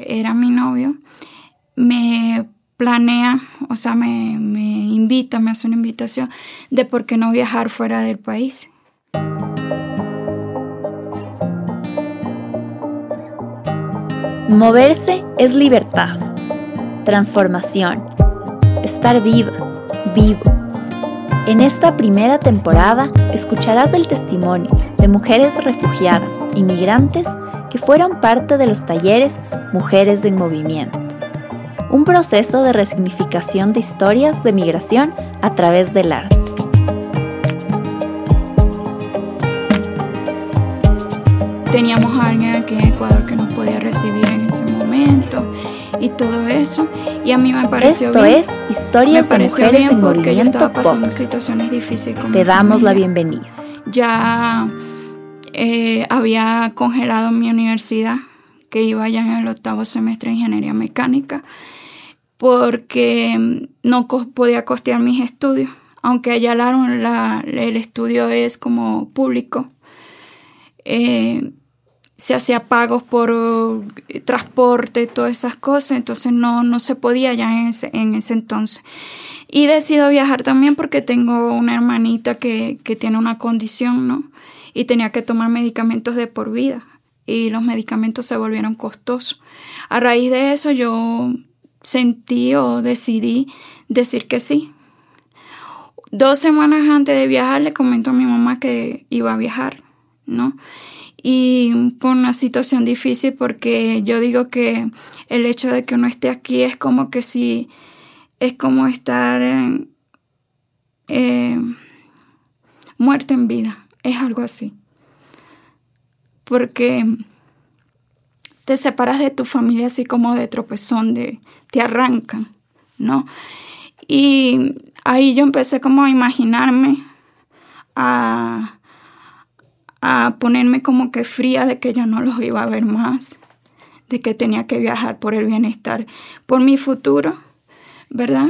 Era mi novio, me planea, o sea, me, me invita, me hace una invitación de por qué no viajar fuera del país. Moverse es libertad, transformación, estar viva, vivo. En esta primera temporada escucharás el testimonio de mujeres refugiadas, inmigrantes, que fueron parte de los talleres Mujeres en Movimiento un proceso de resignificación de historias de migración a través del arte. Teníamos a alguien aquí en Ecuador que nos podía recibir en ese momento y todo eso. Y a mí me pareció Esto es Historias de Mujeres en Movimiento pasando situaciones difíciles Te damos la bienvenida. Ya eh, había congelado mi universidad, que iba ya en el octavo semestre de Ingeniería Mecánica porque no podía costear mis estudios, aunque allá la, el estudio es como público. Eh, se hacía pagos por eh, transporte, todas esas cosas, entonces no, no se podía ya en ese entonces. Y decido viajar también porque tengo una hermanita que, que tiene una condición, ¿no? Y tenía que tomar medicamentos de por vida y los medicamentos se volvieron costosos. A raíz de eso yo sentí o decidí decir que sí. Dos semanas antes de viajar le comentó a mi mamá que iba a viajar, ¿no? Y fue una situación difícil porque yo digo que el hecho de que uno esté aquí es como que si, es como estar en, eh, muerto en vida, es algo así. Porque te separas de tu familia así como de tropezón, de, te arrancan, ¿no? Y ahí yo empecé como a imaginarme, a, a ponerme como que fría de que yo no los iba a ver más, de que tenía que viajar por el bienestar, por mi futuro, ¿verdad?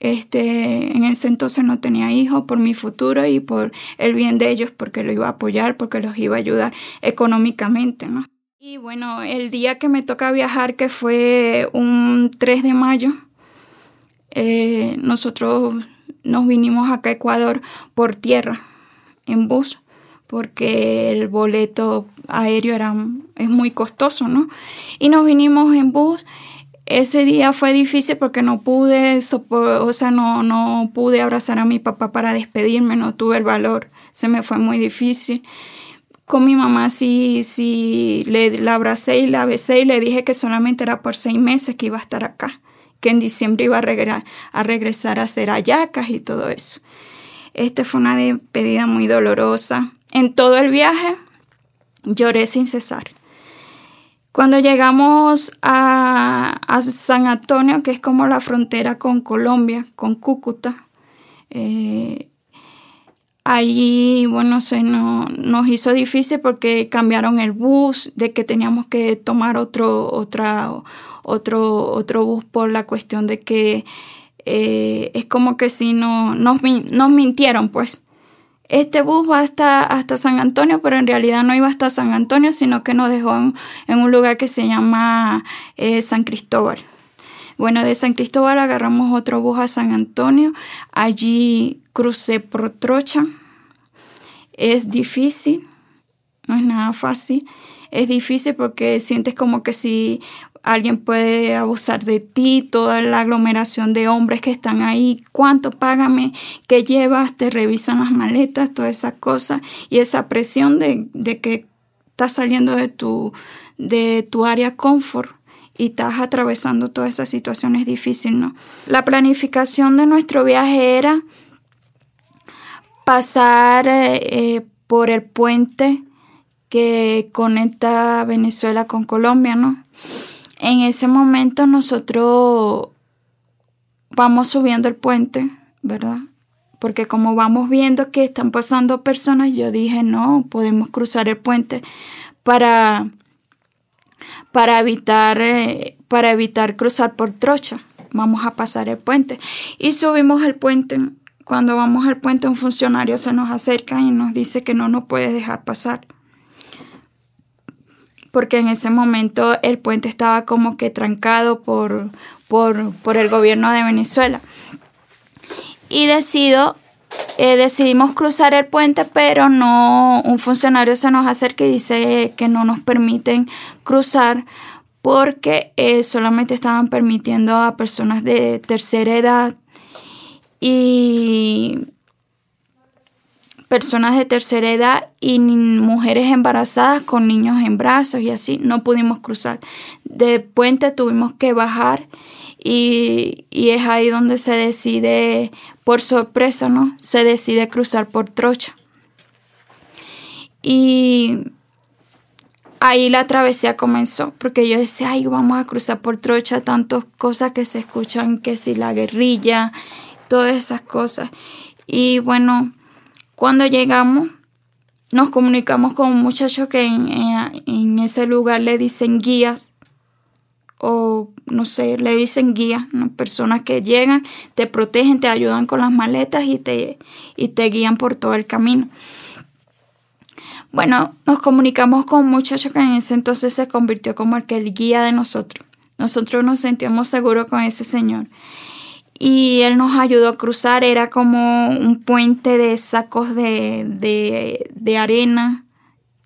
Este, en ese entonces no tenía hijos por mi futuro y por el bien de ellos, porque lo iba a apoyar, porque los iba a ayudar económicamente, ¿no? Y bueno, el día que me toca viajar, que fue un 3 de mayo, eh, nosotros nos vinimos acá a Ecuador por tierra, en bus, porque el boleto aéreo era, es muy costoso, ¿no? Y nos vinimos en bus. Ese día fue difícil porque no pude, o sea, no, no pude abrazar a mi papá para despedirme, no tuve el valor, se me fue muy difícil con mi mamá sí, sí, le, la abracé y la besé y le dije que solamente era por seis meses que iba a estar acá, que en diciembre iba a, a, regresar a hacer ayacas y todo eso. Esta fue una despedida muy dolorosa. En todo el viaje lloré sin cesar. Cuando llegamos a, a San Antonio, que es como la frontera con Colombia, con Cúcuta, eh, Ahí, bueno, se nos hizo difícil porque cambiaron el bus, de que teníamos que tomar otro, otro, otro bus por la cuestión de que eh, es como que si no, nos, nos mintieron, pues. Este bus va hasta, hasta San Antonio, pero en realidad no iba hasta San Antonio, sino que nos dejó en, un lugar que se llama eh, San Cristóbal. Bueno, de San Cristóbal agarramos otro bus a San Antonio. Allí crucé por Trocha. Es difícil, no es nada fácil. Es difícil porque sientes como que si alguien puede abusar de ti, toda la aglomeración de hombres que están ahí, cuánto págame, qué llevas, te revisan las maletas, todas esas cosas y esa presión de, de que estás saliendo de tu, de tu área confort y estás atravesando todas esas situaciones difíciles, ¿no? La planificación de nuestro viaje era pasar eh, por el puente que conecta Venezuela con Colombia, ¿no? En ese momento nosotros vamos subiendo el puente, ¿verdad? Porque como vamos viendo que están pasando personas, yo dije, no, podemos cruzar el puente para para evitar, eh, para evitar cruzar por trocha. Vamos a pasar el puente. Y subimos el puente. Cuando vamos al puente, un funcionario se nos acerca y nos dice que no nos puede dejar pasar. Porque en ese momento el puente estaba como que trancado por, por, por el gobierno de Venezuela. Y decido eh, decidimos cruzar el puente, pero no, un funcionario se nos acerca y dice que no nos permiten cruzar porque eh, solamente estaban permitiendo a personas de tercera edad y personas de tercera edad y mujeres embarazadas con niños en brazos y así no pudimos cruzar. De puente tuvimos que bajar y, y, es ahí donde se decide, por sorpresa, ¿no? Se decide cruzar por Trocha. Y ahí la travesía comenzó, porque yo decía, ay, vamos a cruzar por Trocha, tantas cosas que se escuchan, que si la guerrilla, todas esas cosas. Y bueno, cuando llegamos, nos comunicamos con un muchacho que en, ese lugar le dicen guías o no sé, le dicen guías, personas que llegan, te protegen, te ayudan con las maletas y te, y te guían por todo el camino. Bueno, nos comunicamos con un muchacho que en ese entonces se convirtió como el, que el guía de nosotros. Nosotros nos sentíamos seguros con ese señor. Y él nos ayudó a cruzar, era como un puente de sacos de, de, arena,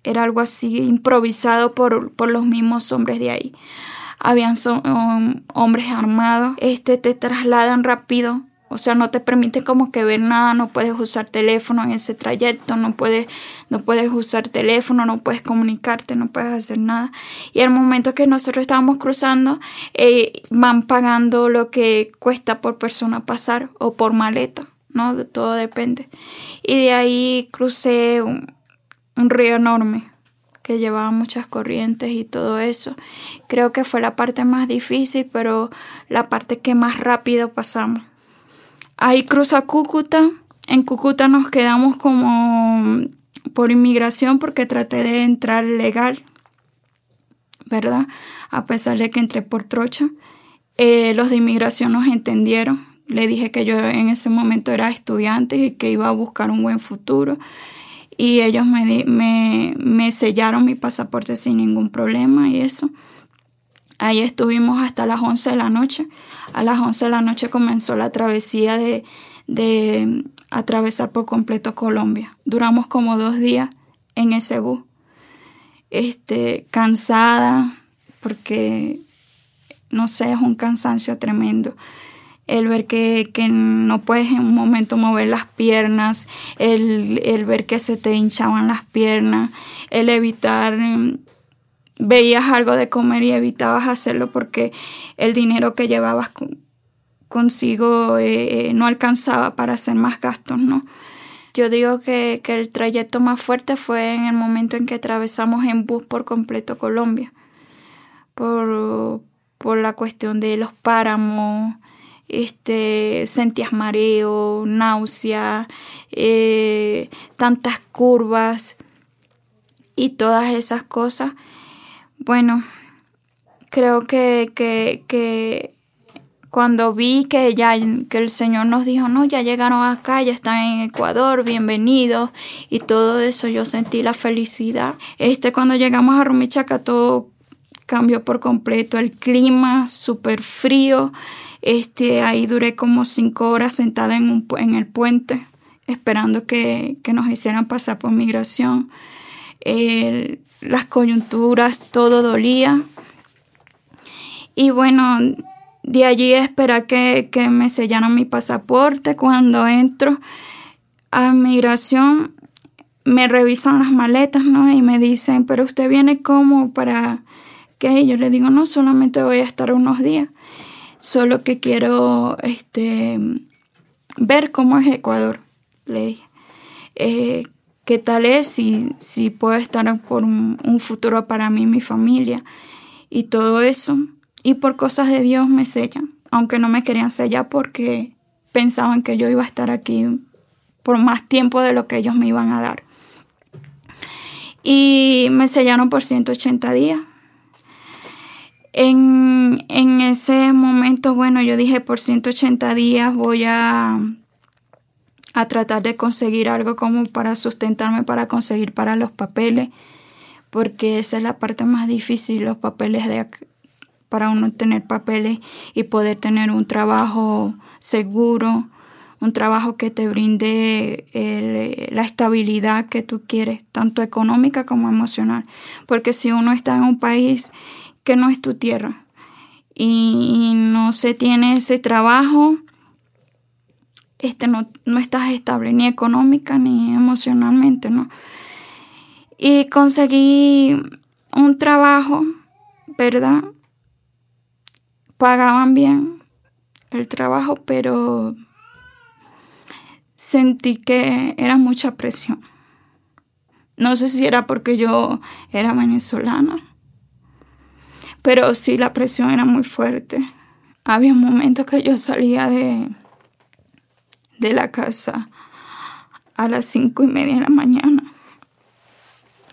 era algo así improvisado por, por los mismos hombres de ahí. Habían um, hombres armados, este, te trasladan rápido, o sea, no te permite como que ver nada, no puedes usar teléfono en ese trayecto, no puedes, no puedes usar teléfono, no puedes comunicarte, no puedes hacer nada. Y al momento que nosotros estábamos cruzando, eh, van pagando lo que cuesta por persona pasar o por maleta, ¿no? De todo depende. Y de ahí crucé un río enorme, que llevaba muchas corrientes y todo eso. Creo que fue la parte más difícil, pero la parte que más rápido pasamos. Ahí cruza Cúcuta. En Cúcuta nos quedamos como por inmigración porque traté de entrar legal, ¿verdad? A pesar de que entré por trocha. Eh, los de inmigración nos entendieron. Le dije que yo en ese momento era estudiante y que iba a buscar un buen futuro y ellos me, me, me sellaron mi pasaporte sin ningún problema y eso. Ahí estuvimos hasta las 11 de la noche. A las 11 de la noche comenzó la travesía de, de atravesar por completo Colombia. Duramos como dos días en ese bus. Este, cansada, porque no sé, es un cansancio tremendo el ver que, no puedes en un momento mover las piernas, el, ver que se te hinchaban las piernas, el evitar, mm, veías algo de comer y evitabas hacerlo porque el dinero que llevabas consigo eh, eh, no alcanzaba para hacer más gastos, ¿no? Yo digo que, que el trayecto más fuerte fue en el momento en que atravesamos en bus por completo Colombia, por, por la cuestión de los páramos, este, sentías mareo, náusea, eh, tantas curvas y todas esas cosas. Bueno, creo que, que, que cuando vi que ya que el Señor nos dijo, no, ya llegaron acá, ya están en Ecuador, bienvenidos y todo eso, yo sentí la felicidad. Este, cuando llegamos a Rumichaca todo cambió por completo, el clima súper frío, este, ahí duré como cinco horas sentada en, un, en el puente esperando que, nos hicieran pasar por migración. Las coyunturas, todo dolía. Y bueno, de allí esperar que, que me sellaran mi pasaporte. Cuando entro a migración, me revisan las maletas, ¿no? Y me dicen, pero usted viene como para qué? Yo le digo, no, solamente voy a estar unos días solo que quiero este, ver cómo es Ecuador, le dije. Eh, ¿Qué tal es si, si puedo estar por un, futuro para mí mi familia? Y todo eso. Y por cosas de Dios me sellan, aunque no me querían sellar porque pensaban que yo iba a estar aquí por más tiempo de lo que ellos me iban a dar. Y me sellaron por 180 días. En, ese momento, bueno, yo dije por 180 días voy a, a tratar de conseguir algo como para sustentarme, para conseguir para los papeles, porque esa es la parte más difícil, los papeles de para uno tener papeles y poder tener un trabajo seguro, un trabajo que te brinde la estabilidad que tú quieres, tanto económica como emocional. Porque si uno está en un país que no es tu tierra y no se tiene ese trabajo, este no, no estás estable ni económica ni emocionalmente, ¿no? Y conseguí un trabajo, ¿verdad? Pagaban bien el trabajo, pero sentí que era mucha presión. No sé si era porque yo era venezolana, pero sí la presión era muy fuerte. Había momentos que yo salía de, de la casa a las cinco y media de la mañana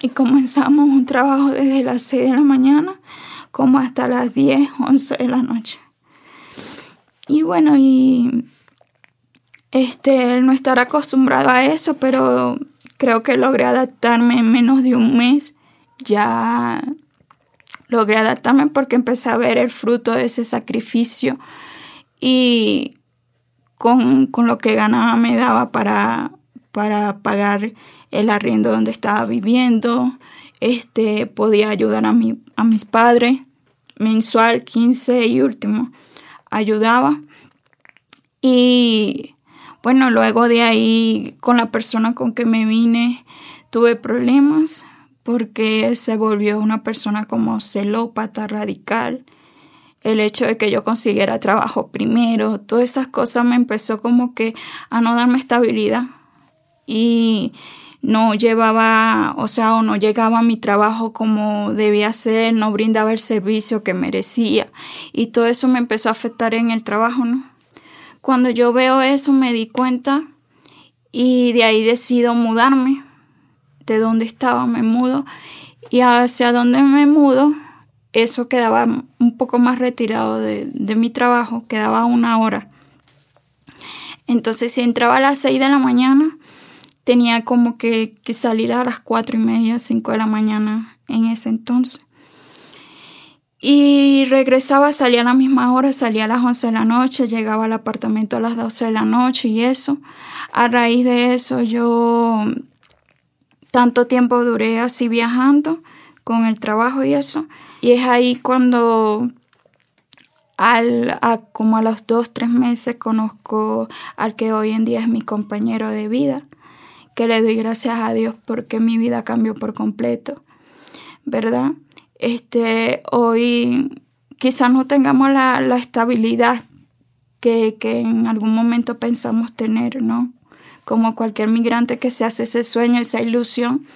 y comenzamos un trabajo desde las 6 de la mañana como hasta las 10, 11 de la noche. Y bueno, y este, no estar acostumbrado a eso, pero creo que logré adaptarme en menos de un mes. Ya logré adaptarme porque empecé a ver el fruto de ese sacrificio y con, con lo que ganaba me daba para, para pagar el arriendo donde estaba viviendo, este, podía ayudar a, mi, a mis padres, mensual, 15 y último, ayudaba. Y bueno, luego de ahí con la persona con que me vine tuve problemas porque se volvió una persona como celópata radical. El hecho de que yo consiguiera trabajo primero, todas esas cosas me empezó como que a no darme estabilidad. Y no llevaba, o sea, o no llegaba a mi trabajo como debía ser, no brindaba el servicio que merecía. Y todo eso me empezó a afectar en el trabajo, ¿no? Cuando yo veo eso me di cuenta y de ahí decido mudarme. De donde estaba me mudo y hacia donde me mudo, eso quedaba un poco más retirado de, mi trabajo, quedaba una hora. Entonces si entraba a las 6 de la mañana, tenía como que, salir a las cuatro y media, cinco de la mañana en ese entonces. Y regresaba, salía a la misma hora, salía a las 11 de la noche, llegaba al apartamento a las 12 de la noche y eso. A raíz de eso yo tanto tiempo duré así viajando con el trabajo y eso. Y es ahí cuando al, como a los dos, tres meses conozco al que hoy en día es mi compañero de vida que le doy gracias a Dios porque mi vida cambió por completo, ¿verdad? Este, hoy quizás no tengamos la, estabilidad que, que, en algún momento pensamos tener, ¿no? Como cualquier migrante que se hace ese sueño, esa ilusión,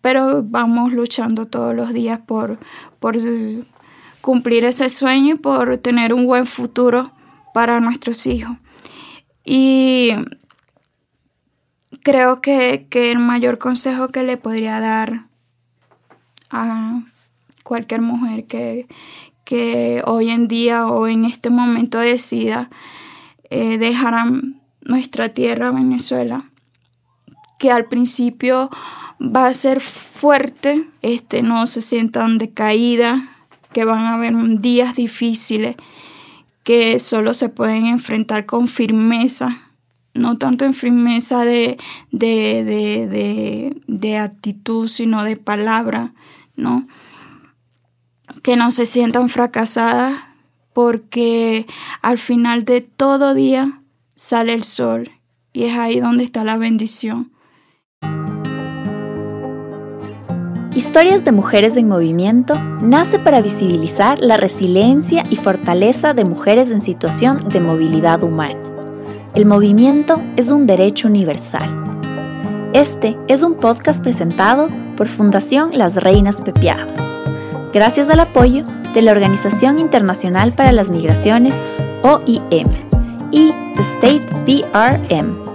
pero vamos luchando todos los días por, por cumplir ese sueño y por tener un buen futuro para nuestros hijos. Y creo que, el mayor consejo que le podría dar a cualquier mujer que, que hoy en día o en este momento decida eh, dejar nuestra tierra, Venezuela, que al principio va a ser fuerte, este, no se sientan decaídas, que van a haber días difíciles, que solo se pueden enfrentar con firmeza no tanto en firmeza de, de, actitud, sino de palabra, ¿no? Que no se sientan fracasadas porque al final de todo día sale el sol y es ahí donde está la bendición. Historias de Mujeres en Movimiento nace para visibilizar la resiliencia y fortaleza de mujeres en situación de movilidad humana el movimiento es un derecho universal. Este es un podcast presentado por Fundación Las Reinas Pepiadas, gracias al apoyo de la Organización Internacional para las Migraciones, OIM, y The State PRM.